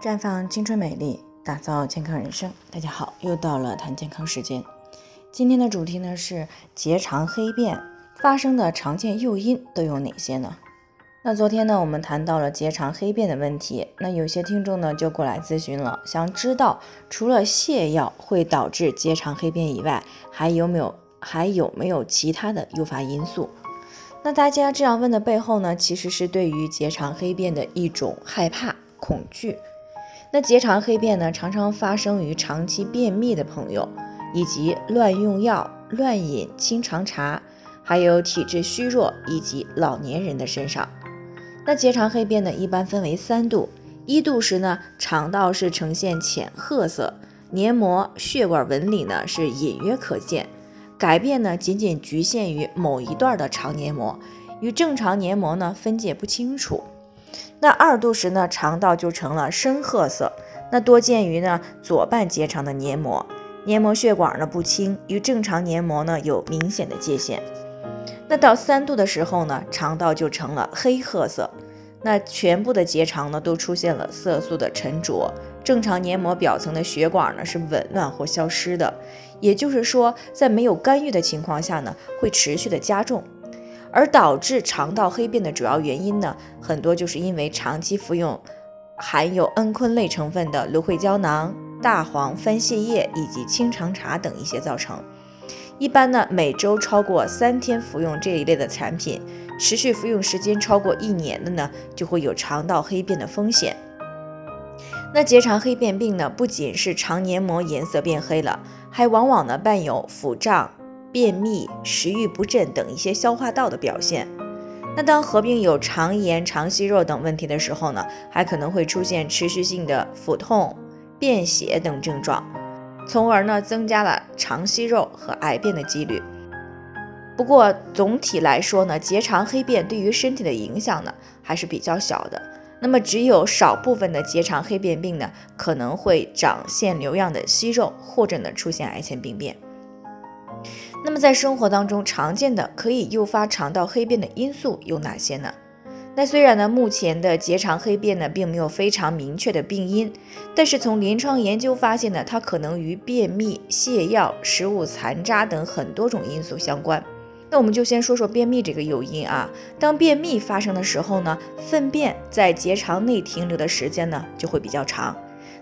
绽放青春美丽，打造健康人生。大家好，又到了谈健康时间。今天的主题呢是结肠黑便发生的常见诱因都有哪些呢？那昨天呢我们谈到了结肠黑便的问题，那有些听众呢就过来咨询了，想知道除了泻药会导致结肠黑便以外，还有没有还有没有其他的诱发因素？那大家这样问的背后呢，其实是对于结肠黑便的一种害怕、恐惧。那结肠黑便呢，常常发生于长期便秘的朋友，以及乱用药、乱饮清肠茶，还有体质虚弱以及老年人的身上。那结肠黑便呢，一般分为三度，一度时呢，肠道是呈现浅褐色，黏膜、血管纹理呢是隐约可见，改变呢仅仅局限于某一段的肠黏膜，与正常黏膜呢分界不清楚。那二度时呢，肠道就成了深褐色，那多见于呢左半结肠的黏膜，黏膜血管呢不清，与正常黏膜呢有明显的界限。那到三度的时候呢，肠道就成了黑褐色，那全部的结肠呢都出现了色素的沉着，正常黏膜表层的血管呢是紊乱或消失的，也就是说，在没有干预的情况下呢，会持续的加重。而导致肠道黑便的主要原因呢，很多就是因为长期服用含有蒽醌类成分的芦荟胶囊、大黄、番泻叶以及清肠茶等一些造成。一般呢，每周超过三天服用这一类的产品，持续服用时间超过一年的呢，就会有肠道黑便的风险。那结肠黑便病呢，不仅是肠黏膜颜色变黑了，还往往呢伴有腹胀。便秘、食欲不振等一些消化道的表现。那当合并有肠炎、肠息肉等问题的时候呢，还可能会出现持续性的腹痛、便血等症状，从而呢增加了肠息肉和癌变的几率。不过总体来说呢，结肠黑便对于身体的影响呢还是比较小的。那么只有少部分的结肠黑便病呢，可能会长腺瘤样的息肉，或者呢出现癌前病变。那么在生活当中常见的可以诱发肠道黑便的因素有哪些呢？那虽然呢，目前的结肠黑便呢并没有非常明确的病因，但是从临床研究发现呢，它可能与便秘、泻药、食物残渣等很多种因素相关。那我们就先说说便秘这个诱因啊。当便秘发生的时候呢，粪便在结肠内停留的时间呢就会比较长。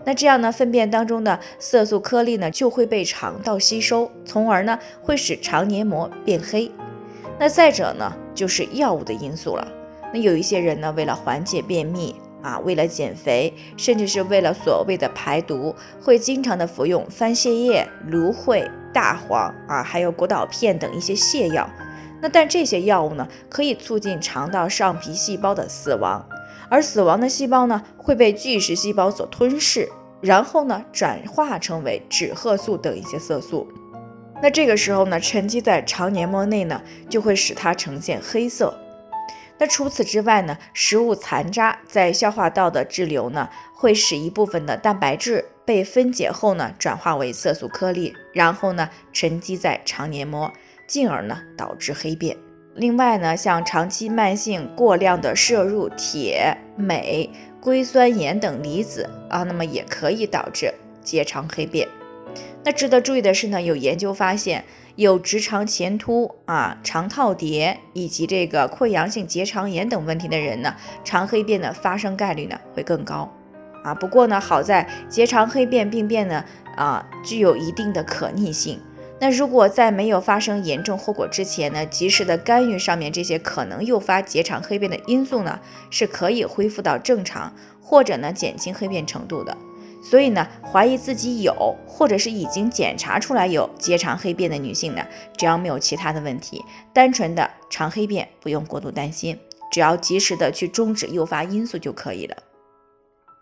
那这样呢，粪便当中的色素颗粒呢就会被肠道吸收，从而呢会使肠黏膜变黑。那再者呢，就是药物的因素了。那有一些人呢，为了缓解便秘啊，为了减肥，甚至是为了所谓的排毒，会经常的服用番泻叶、芦荟、大黄啊，还有果导片等一些泻药。那但这些药物呢，可以促进肠道上皮细胞的死亡。而死亡的细胞呢，会被巨噬细胞所吞噬，然后呢，转化成为脂褐素等一些色素。那这个时候呢，沉积在肠黏膜内呢，就会使它呈现黑色。那除此之外呢，食物残渣在消化道的滞留呢，会使一部分的蛋白质被分解后呢，转化为色素颗粒，然后呢，沉积在肠黏膜，进而呢，导致黑便。另外呢，像长期慢性过量的摄入铁、镁、硅酸盐等离子啊，那么也可以导致结肠黑便。那值得注意的是呢，有研究发现，有直肠前凸啊、肠套叠以及这个溃疡性结肠炎等问题的人呢，肠黑便的发生概率呢会更高啊。不过呢，好在结肠黑便病变呢啊具有一定的可逆性。那如果在没有发生严重后果之前呢，及时的干预上面这些可能诱发结肠黑便的因素呢，是可以恢复到正常或者呢减轻黑便程度的。所以呢，怀疑自己有或者是已经检查出来有结肠黑便的女性呢，只要没有其他的问题，单纯的肠黑便不用过度担心，只要及时的去终止诱发因素就可以了。